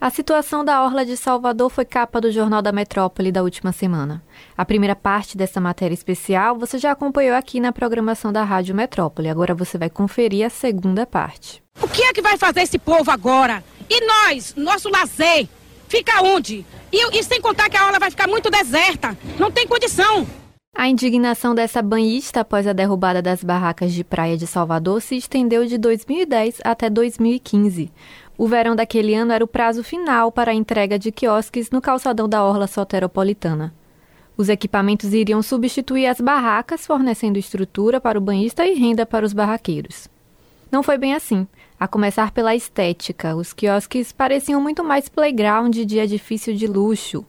A situação da Orla de Salvador foi capa do Jornal da Metrópole da última semana. A primeira parte dessa matéria especial você já acompanhou aqui na programação da Rádio Metrópole. Agora você vai conferir a segunda parte. O que é que vai fazer esse povo agora? E nós, nosso lazer, fica onde? E, e sem contar que a orla vai ficar muito deserta. Não tem condição. A indignação dessa banhista após a derrubada das barracas de praia de Salvador se estendeu de 2010 até 2015. O verão daquele ano era o prazo final para a entrega de quiosques no calçadão da Orla Soteropolitana. Os equipamentos iriam substituir as barracas, fornecendo estrutura para o banhista e renda para os barraqueiros. Não foi bem assim. A começar pela estética, os quiosques pareciam muito mais playground de edifício de luxo.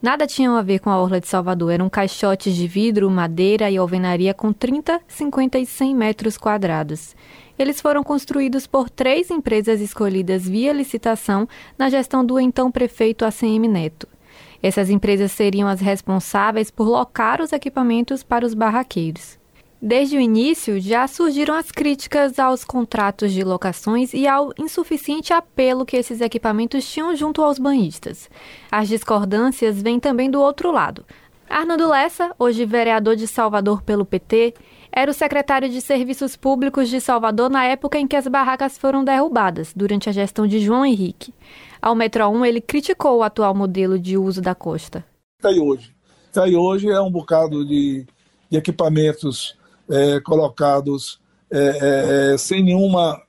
Nada tinham a ver com a Orla de Salvador, eram caixotes de vidro, madeira e alvenaria com 30, 50 e 100 metros quadrados. Eles foram construídos por três empresas escolhidas via licitação na gestão do então prefeito ACM Neto. Essas empresas seriam as responsáveis por locar os equipamentos para os barraqueiros. Desde o início, já surgiram as críticas aos contratos de locações e ao insuficiente apelo que esses equipamentos tinham junto aos banhistas. As discordâncias vêm também do outro lado. Arnaldo Lessa, hoje vereador de Salvador pelo PT, era o secretário de Serviços Públicos de Salvador na época em que as barracas foram derrubadas, durante a gestão de João Henrique. Ao Metro 1, ele criticou o atual modelo de uso da costa. Está aí hoje. Está aí hoje é um bocado de, de equipamentos é, colocados é, é, é sem nenhuma,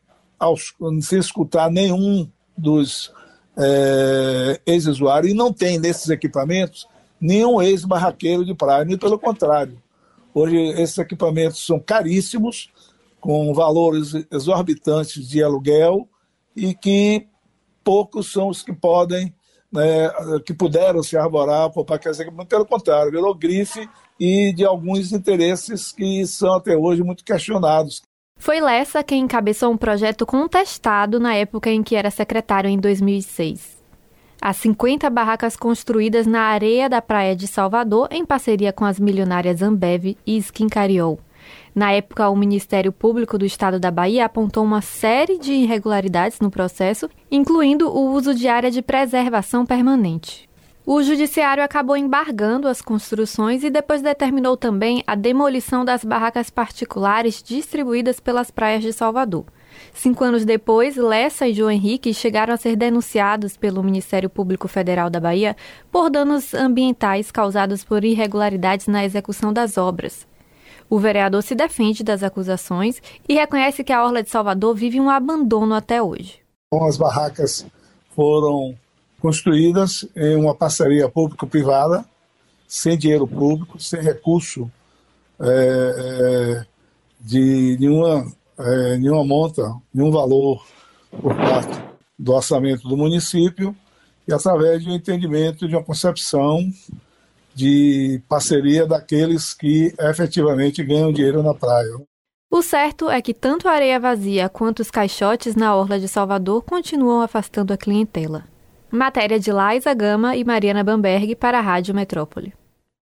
sem escutar nenhum dos é, ex-usuários, e não tem nesses equipamentos nenhum ex-barraqueiro de praia, nem pelo contrário. Hoje esses equipamentos são caríssimos, com valores exorbitantes de aluguel, e que poucos são os que podem, né, que puderam se arvorar para aqueles equipamentos, pelo contrário, virou grife e de alguns interesses que são até hoje muito questionados. Foi Lessa quem encabeçou um projeto contestado na época em que era secretário, em 2006. As 50 barracas construídas na areia da praia de Salvador, em parceria com as milionárias Ambev e Skin Cariol. Na época, o Ministério Público do Estado da Bahia apontou uma série de irregularidades no processo, incluindo o uso de área de preservação permanente. O judiciário acabou embargando as construções e depois determinou também a demolição das barracas particulares distribuídas pelas praias de Salvador. Cinco anos depois, Lessa e João Henrique chegaram a ser denunciados pelo Ministério Público Federal da Bahia por danos ambientais causados por irregularidades na execução das obras. O vereador se defende das acusações e reconhece que a Orla de Salvador vive um abandono até hoje. As barracas foram construídas em uma parceria público-privada, sem dinheiro público, sem recurso é, é, de nenhuma, é, nenhuma monta, nenhum valor por parte do orçamento do município e através de um entendimento, de uma concepção de parceria daqueles que efetivamente ganham dinheiro na praia. O certo é que tanto a areia vazia quanto os caixotes na orla de Salvador continuam afastando a clientela. Matéria de Laisa Gama e Mariana Bamberg para a Rádio Metrópole.